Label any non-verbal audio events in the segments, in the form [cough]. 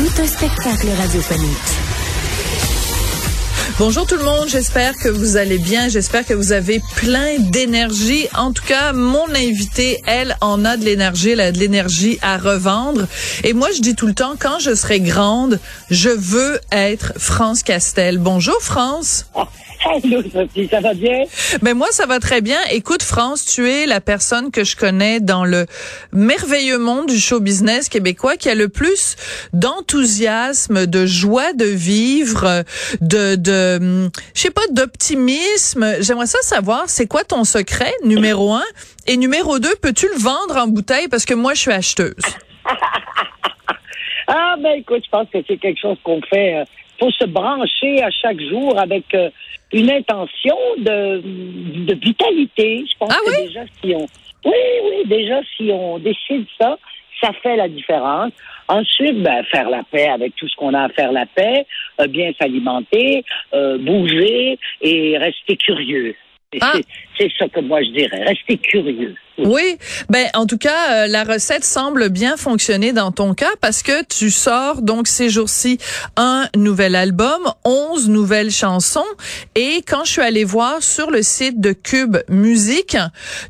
Tout un spectacle radiophonique. Bonjour tout le monde, j'espère que vous allez bien, j'espère que vous avez plein d'énergie. En tout cas, mon invitée, elle, en a de l'énergie, elle a de l'énergie à revendre. Et moi, je dis tout le temps, quand je serai grande, je veux être France Castel. Bonjour France. Allô, Sophie, ça va bien? Ben moi, ça va très bien. Écoute, France, tu es la personne que je connais dans le merveilleux monde du show business québécois qui a le plus d'enthousiasme, de joie de vivre, de, de, je sais pas, d'optimisme. J'aimerais ça savoir, c'est quoi ton secret, numéro un? Et numéro deux, peux-tu le vendre en bouteille? Parce que moi, je suis acheteuse. [laughs] ah, ben écoute, je pense que c'est quelque chose qu'on fait. Euh, faut se brancher à chaque jour avec euh, une intention de, de vitalité. Je pense Ah que oui? déjà si on oui, oui, déjà si on décide ça, ça fait la différence. Ensuite, ben, faire la paix avec tout ce qu'on a à faire la paix, euh, bien s'alimenter, euh, bouger et rester curieux. Ah. c'est- ça que moi je dirais, rester curieux. Oui, ben en tout cas, euh, la recette semble bien fonctionner dans ton cas parce que tu sors donc ces jours-ci un nouvel album, 11 nouvelles chansons et quand je suis allée voir sur le site de Cube Musique,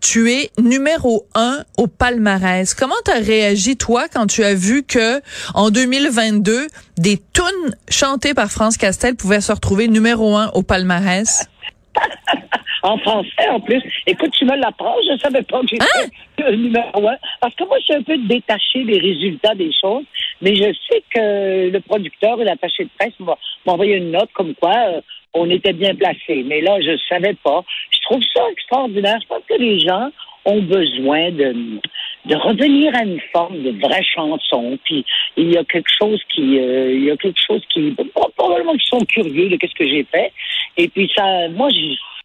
tu es numéro un au palmarès. Comment t'as réagi toi quand tu as vu que en 2022 des tunes chantées par France Castel pouvaient se retrouver numéro un au palmarès? [laughs] En français, en plus. Écoute, tu me l'apprends. Je savais pas que j'étais Hein? [laughs] numéro un. Parce que moi, je suis un peu détachée des résultats des choses. Mais je sais que le producteur et l'attaché de presse m'a m'a envoyé une note comme quoi euh, on était bien placé. Mais là, je savais pas. Je trouve ça extraordinaire. Je pense que les gens ont besoin de, de revenir à une forme de vraie chanson. Puis il y a quelque chose qui, euh, il y a quelque chose qui, probablement qu'ils sont curieux de qu'est-ce que j'ai fait. Et puis ça, moi,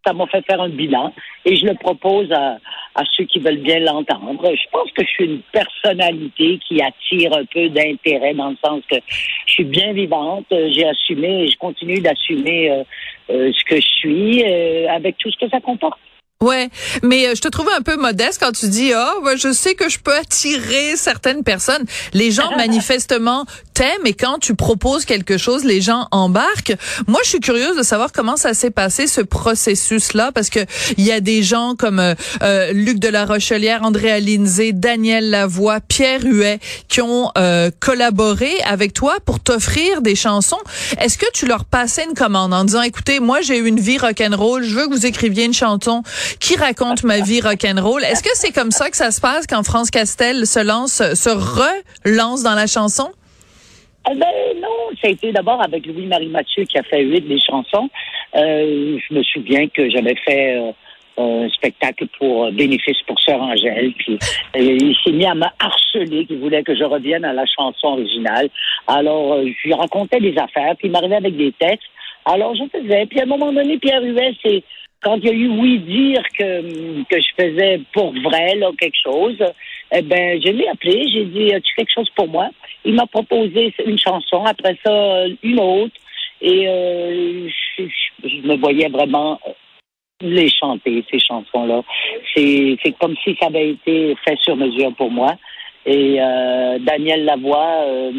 ça m'a fait faire un bilan et je le propose à, à ceux qui veulent bien l'entendre. Je pense que je suis une personnalité qui attire un peu d'intérêt dans le sens que je suis bien vivante, j'ai assumé et je continue d'assumer euh, euh, ce que je suis euh, avec tout ce que ça comporte. Ouais, mais euh, je te trouve un peu modeste quand tu dis ah ben, je sais que je peux attirer certaines personnes. Les gens [laughs] manifestement t'aiment et quand tu proposes quelque chose, les gens embarquent. Moi, je suis curieuse de savoir comment ça s'est passé ce processus là parce que il y a des gens comme euh, euh, Luc de la Rochelière, André Lindsay, Daniel Lavoie, Pierre Huet qui ont euh, collaboré avec toi pour t'offrir des chansons. Est-ce que tu leur passais une commande en disant écoutez, moi j'ai eu une vie rock'n'roll, je veux que vous écriviez une chanson qui raconte ma vie rock'n'roll. Est-ce que c'est comme ça que ça se passe quand France Castel se lance, se relance dans la chanson? Eh ben non, ça a été d'abord avec Louis-Marie Mathieu qui a fait huit des chansons. Euh, je me souviens que j'avais fait euh, un spectacle pour euh, bénéfice pour Sœur Angèle, puis euh, il s'est mis à me harceler, qu'il voulait que je revienne à la chanson originale. Alors euh, je lui racontais des affaires, puis il m'arrivait avec des textes. Alors je faisais. Puis à un moment donné, Pierre Huet, c'est quand il y a eu oui dire que, que je faisais pour vrai là, quelque chose, eh ben je l'ai appelé, j'ai dit as-tu quelque chose pour moi? Il m'a proposé une chanson, après ça une autre, et euh, je, me voyais vraiment les chanter, ces chansons-là. C'est comme si ça avait été fait sur mesure pour moi. Et euh, Daniel Lavoie euh,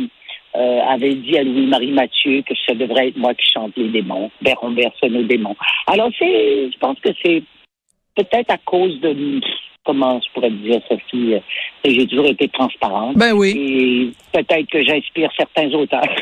euh, avait dit à Louis-Marie Mathieu que ça devrait être moi qui chante les démons, vers on verse nos démons. Alors c'est, je pense que c'est peut-être à cause de comment je pourrais te dire, Sophie, euh, j'ai toujours été transparente. Ben oui. Et peut-être que j'inspire certains auteurs. [laughs]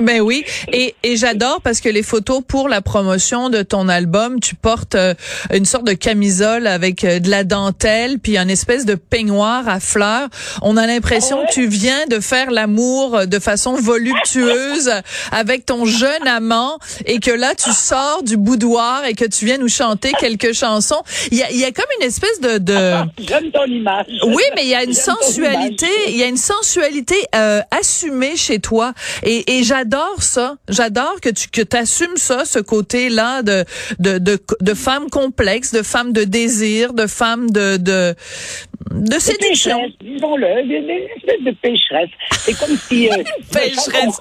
Ben oui, et, et j'adore parce que les photos pour la promotion de ton album, tu portes euh, une sorte de camisole avec euh, de la dentelle puis un espèce de peignoir à fleurs. On a l'impression Ouais. que tu viens de faire l'amour de façon voluptueuse [laughs] avec ton jeune amant et que là tu sors du boudoir et que tu viens nous chanter quelques chansons. Il y a, il y a comme une espèce de, de [laughs] J'aime ton image. Oui, mais il y a une sensualité, il y a une sensualité euh, assumée chez toi, et, et j'adore ça. J'adore que tu que t'assumes ça, ce côté-là de de de de femme complexe, de femme de désir, de femme de de de séduction. disons-le, une, une espèce de pécheresse. C'est comme si euh, [laughs] Pécheresse.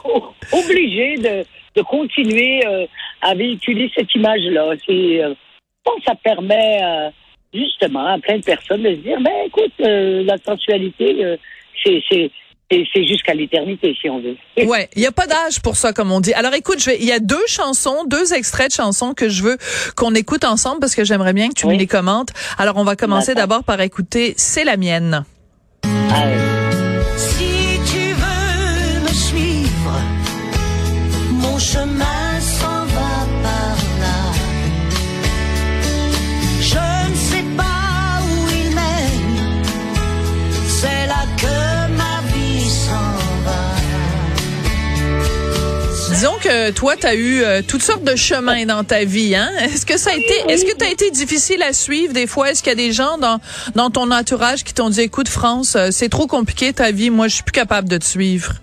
obligé de, de continuer euh, à véhiculer cette image-là. C'est, euh, je pense que ça permet euh, justement à plein de personnes de se dire, ben écoute, euh, la sensualité, euh, c'est c'est jusqu'à l'éternité si on veut. [laughs] Ouais, il y a pas d'âge pour ça comme on dit. Alors écoute, il y a deux chansons, deux extraits de chansons que je veux qu'on écoute ensemble parce que j'aimerais bien que tu Oui. me les commentes. Alors on va commencer d'abord par écouter C'est la mienne. Ah, Si que toi tu as eu euh, toutes sortes de chemins dans ta vie hein? Est-ce que ça a été est-ce que tu as été difficile à suivre des fois? Est-ce qu'il y a des gens dans dans ton entourage qui t'ont dit écoute France, euh, c'est trop compliqué ta vie, moi je suis plus capable de te suivre?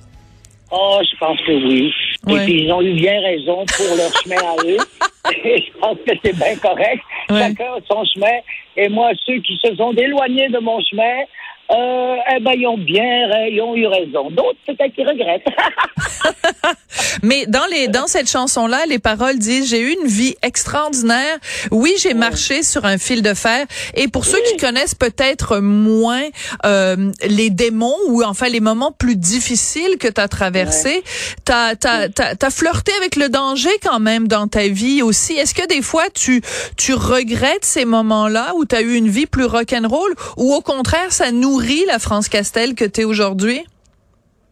Oh, je pense que oui. Ouais. Et puis, ils ont eu bien raison pour leur chemin à eux. [laughs] Et je pense que c'est bien correct. Ouais. Chacun a son chemin. Et moi, ceux qui se sont éloignés de mon chemin, euh, eh ben, ils ont bien, ils ont eu raison. D'autres, peut-être qu'ils regrettent. [laughs] Mais dans les dans cette chanson là, les paroles disent j'ai eu une vie extraordinaire. Oui, j'ai marché sur un fil de fer. Et pour ceux qui connaissent peut-être moins euh, les démons ou enfin les moments plus difficiles que tu as traversés, t'as t'as t'as t'as flirté avec le danger quand même dans ta vie aussi. Est-ce que des fois tu tu regrettes ces moments-là où tu as eu une vie plus rock'n'roll ou au contraire ça nourrit la France Castel que tu es aujourd'hui?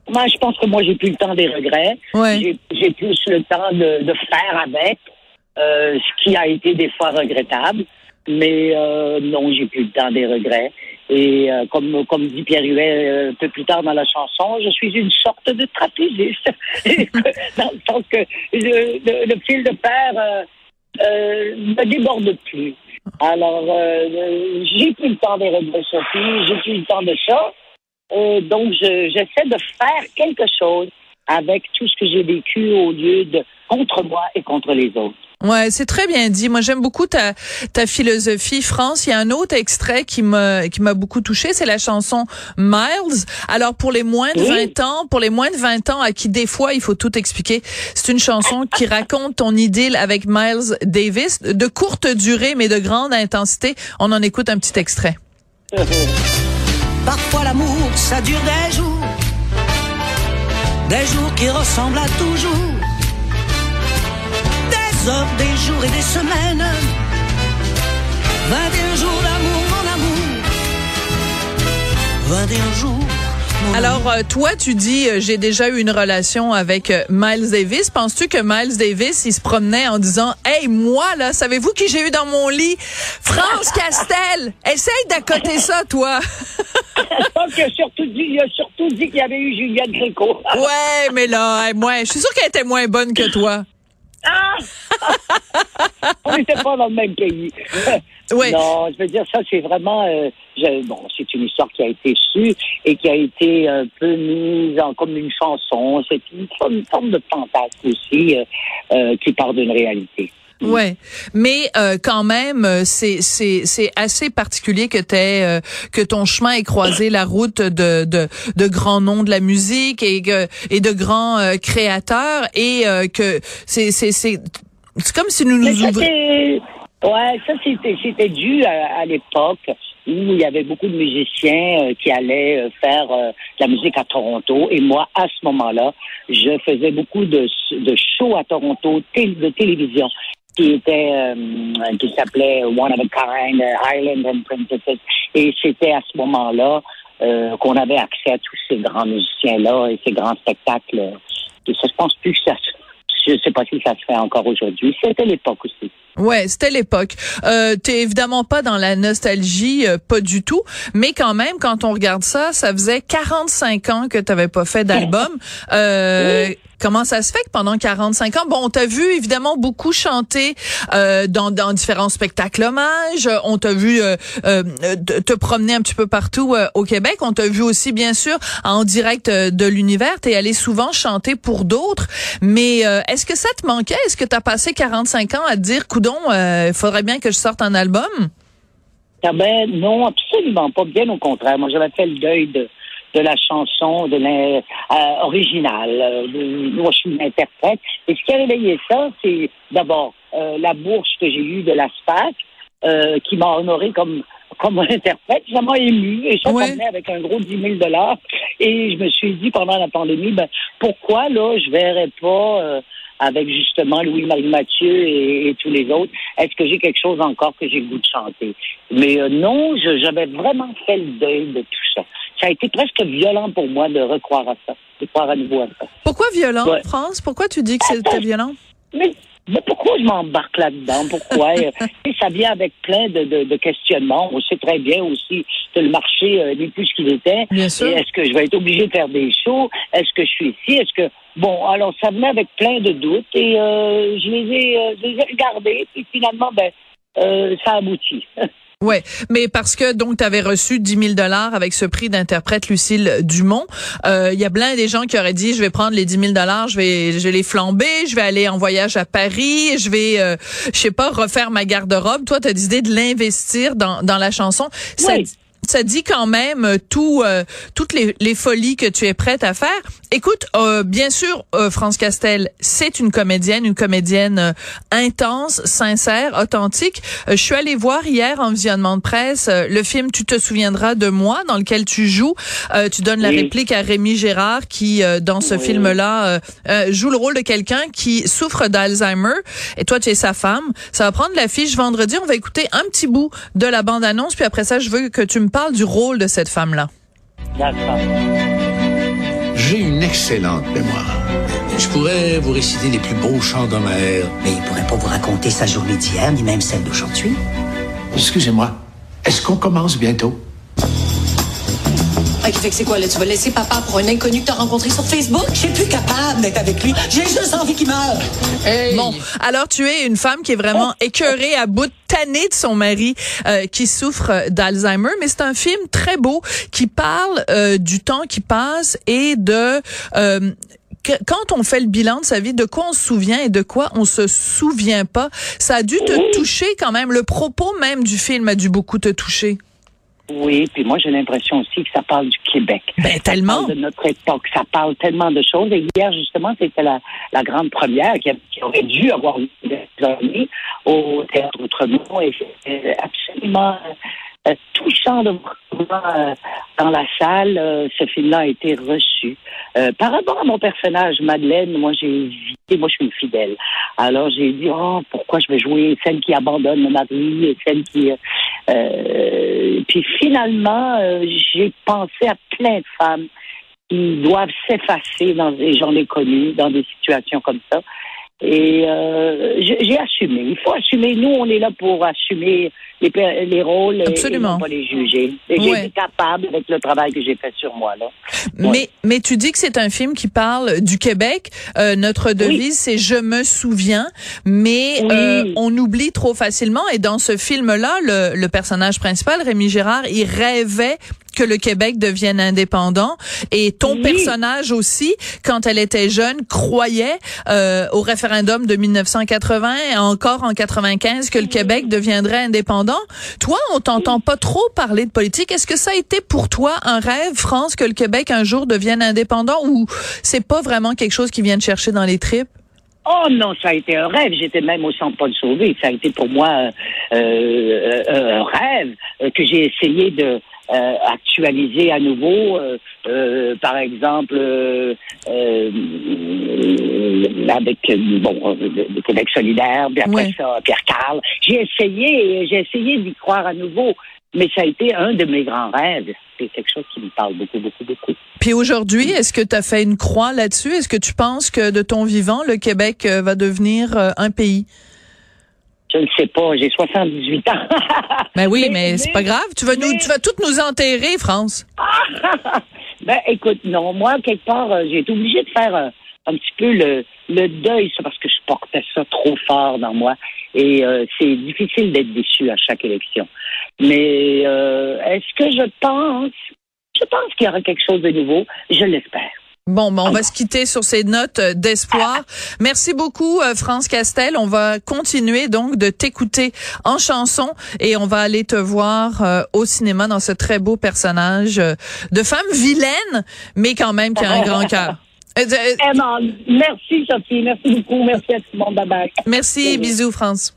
Moi, je pense que moi, j'ai plus le temps des regrets. Ouais. J'ai- plus le temps de, de faire avec, euh, ce qui a été des fois regrettable. Mais euh, non, j'ai plus le temps des regrets. Et euh, comme comme dit Pierre Huet euh, un peu plus tard dans la chanson, je suis une sorte de trapéziste. [laughs] dans le sens que le, le- le fil de fer euh, ne déborde plus. Alors, euh, euh, j'ai plus le temps des Sophie. J'ai plus le temps de ça. Euh, donc, je- j'essaie de faire quelque chose avec tout ce que j'ai vécu au lieu de contre moi et contre les autres. Ouais, c'est très bien dit. Moi, j'aime beaucoup ta ta philosophie, France. Il y a un autre extrait qui m'a qui m'a beaucoup touché, c'est la chanson Miles. Alors pour les moins de Oui. 20 ans, pour les moins de 20 ans à qui des fois il faut tout expliquer, c'est une chanson qui raconte ton idylle avec Miles Davis, de courte durée mais de grande intensité. On en écoute un petit extrait. [laughs] Parfois l'amour, ça dure des jours, des jours qui ressemblent à toujours, des heures, des jours et des semaines, 21 jours d'amour, mon amour, 21 jours. Alors euh, toi, tu dis euh, j'ai déjà eu une relation avec euh, Miles Davis. Penses-tu que Miles Davis il se promenait en disant "Hey moi là, savez-vous qui j'ai eu dans mon lit? France Castel. Essaye d'accoter ça toi." [laughs] Je pense qu'il a surtout dit, il a surtout dit qu'il y avait eu Juliette Gréco. Ouais, mais là, hey, moi, je suis sûre qu'elle était moins bonne que toi. Ah! [laughs] On n'était pas dans le même pays. [laughs] Ouais. Non, je veux dire, ça, c'est vraiment... euh, je- bon, c'est une histoire qui a été sue et qui a été un peu mise en comme une chanson. C'est une, forme- une forme de fantasme aussi euh, euh, qui part d'une réalité. Ouais, mais euh, quand même, euh, c'est c'est c'est assez particulier que t'aies euh, que ton chemin ait croisé la route de de de grands noms de la musique et que et de grands euh, créateurs et euh, que c'est c'est c'est c'est comme si nous nous ouvrions. Ouais, ça, c'était, c'était dû à, à l'époque où il y avait beaucoup de musiciens euh, qui allaient euh, faire euh, de la musique à Toronto. Et moi, à ce moment-là, je faisais beaucoup de, de shows à Toronto, de télévision, qui était, euh, qui s'appelait One of a Kind, euh, Island and Princesses. Et c'était à ce moment-là euh, qu'on avait accès à tous ces grands musiciens-là et ces grands spectacles. Et ça, je pense plus que ça, je sais pas si ça se fait encore aujourd'hui. C'était l'époque aussi. Ouais, c'était l'époque. Euh, T'es évidemment pas dans la nostalgie, euh, pas du tout, mais quand même, quand on regarde ça, ça faisait 45 ans que t'avais pas fait d'album. Euh, Comment ça se fait que pendant 45 ans, bon, on t'a vu évidemment beaucoup chanter euh, dans, différents spectacles hommages, on t'a vu euh, euh, te promener un petit peu partout au Québec, on t'a vu aussi bien sûr en direct de l'univers, t'es allé souvent chanter pour d'autres, mais est-ce que ça te manquait? Est-ce que tu as passé 45 ans à te dire, coudon, il faudrait bien que je sorte un album? Ah ben non, absolument pas. Bien au contraire. Moi, j'avais fait le deuil de, de la chanson de l'original. Euh, moi, je suis une interprète. Et ce qui a réveillé ça, c'est d'abord euh, la bourse que j'ai eue de la SPAC, euh, qui m'a honoré comme comme interprète. Ça m'a ému et ça ouais. avec un gros 10 000 dollars. Et je me suis dit pendant la pandémie, ben pourquoi là je verrais pas avec justement Louis-Marie Mathieu et, tous les autres. Est-ce que j'ai quelque chose encore que j'ai le goût de chanter? Mais euh, non, j'avais vraiment fait le deuil de tout ça. Ça a été presque violent pour moi de recroire à ça, de croire à nouveau à ça. Pourquoi violent, France? Pourquoi tu dis que c'était [laughs] violent? Mais, pourquoi je m'embarque là-dedans? Pourquoi? [laughs] Euh, ça vient avec plein de, de, questionnements. On sait très bien aussi que le marché euh, n'est plus ce qu'il était. Est-ce que je vais être obligé de faire des shows? Est-ce que je suis ici? Est-ce que Bon, alors ça venait avec plein de doutes et euh, je, les ai, euh, je les ai regardés et finalement, ben, euh, ça aboutit. [laughs] Ouais, mais parce que donc tu avais reçu 10 000 dollars avec ce prix d'interprète Lucille Dumont, il y a plein des gens qui auraient dit je vais prendre les 10 000 dollars, je vais je vais les flamber, je vais aller en voyage à Paris, je vais je sais pas refaire ma garde-robe. Toi tu as décidé de l'investir dans dans la chanson. Oui ça dit quand même euh, tout, euh, toutes les, les, folies que tu es prête à faire. Écoute, euh, bien sûr, France Castel, c'est une comédienne, une comédienne intense, sincère, authentique. je suis allée voir hier en visionnement de presse le film Tu te souviendras de moi, dans lequel tu joues. tu donnes la réplique à Rémi Gérard, qui dans ce film-là joue le rôle de quelqu'un qui souffre d'Alzheimer. Et toi, tu es sa femme. Ça va prendre l'affiche vendredi. On va écouter un petit bout de la bande-annonce, puis après ça, je veux que tu me parle du rôle de cette femme-là. J'ai une excellente mémoire. Je pourrais vous réciter les plus beaux chants d'Homère. Mais il pourrait pas vous raconter sa journée d'hier, ni même celle d'aujourd'hui. Excusez-moi. Est-ce qu'on commence bientôt? Ah, fait que c'est quoi, là? Tu vas laisser papa pour un inconnu que t'as rencontré sur Facebook? Je suis plus capable d'être avec lui. J'ai juste envie qu'il meure. Bon, alors tu es une femme qui est vraiment oh. écœurée à bout de tannée de son mari euh, qui souffre d'Alzheimer, mais c'est un film très beau qui parle euh, du temps qui passe et de euh, quand on fait le bilan de sa vie, de quoi on se souvient et de quoi on se souvient pas, ça a dû te toucher quand même. Le propos même du film a dû beaucoup te toucher. Oui, puis moi j'ai l'impression aussi que ça parle du Québec. Ben, tellement. de notre époque, ça parle tellement de choses. Et hier justement, c'était la, la grande première qui, aurait dû avoir eu des au théâtre Outremont et c'est absolument euh, touchant de voir euh, dans la salle. Euh, ce film-là a été reçu. par rapport à mon personnage, Madeleine, moi j'ai hésité, moi je suis une fidèle. Alors j'ai dit, oh, pourquoi je vais jouer celle qui abandonne le mari et celle qui... puis finalement, j'ai pensé à plein de femmes qui doivent s'effacer dans des j'en ai connu dans des situations comme ça. Et euh, j'ai assumé. Il faut assumer. Nous, on est là pour assumer les, les rôles Absolument. et, pas les juger. Et j'ai été capable avec le travail que j'ai fait sur moi. Là. Mais, mais tu dis que c'est un film qui parle du Québec. Euh, notre devise, c'est Je me souviens, mais euh, on oublie trop facilement. Et dans ce film-là, le, le personnage principal, Rémi Gérard, il rêvait que le Québec devienne indépendant. Et ton personnage aussi, quand elle était jeune, croyait euh, au référendum de 1980 et encore en 95 que le Québec deviendrait indépendant. Toi, on t'entend pas trop parler de politique. Est-ce que ça a été pour toi un rêve, France, que le Québec un jour devienne indépendant ou c'est pas vraiment quelque chose qui vient de chercher dans les tripes? Oh non, ça a été un rêve. J'étais même au centre Paul Sauvé. Ça a été pour moi euh, euh un rêve que j'ai essayé de euh, actualiser à nouveau, euh, euh, par exemple, avec bon, le Québec solidaire, puis après ça, Pierre Carl. J'ai essayé, j'ai essayé d'y croire à nouveau, mais ça a été un de mes grands rêves. C'est quelque chose qui me parle beaucoup, beaucoup, beaucoup. Puis aujourd'hui, est-ce que tu as fait une croix là-dessus? Est-ce que tu penses que de ton vivant, le Québec va devenir un pays? Je ne sais pas, j'ai 78 ans. [laughs] ben oui, mais, c'est pas grave. Tu vas nous, tu vas toutes nous enterrer, France. [laughs] ben écoute, non, moi quelque part, euh, j'ai été obligée de faire un petit peu le, le deuil, c'est parce que je portais ça trop fort dans moi. Et euh, c'est difficile d'être déçu à chaque élection. Mais euh, est-ce que je pense, je pense qu'il y aura quelque chose de nouveau? Je l'espère. Bon, ben, on va se quitter sur ces notes euh, d'espoir. Merci beaucoup, euh, France Castel. On va continuer donc de t'écouter en chanson et on va aller te voir euh, au cinéma dans ce très beau personnage de femme vilaine, mais quand même qui a un [laughs] grand cœur. Vraiment. Merci, Sophie. Merci beaucoup. Merci à tout le monde. Bye bye. Merci. Bisous, France.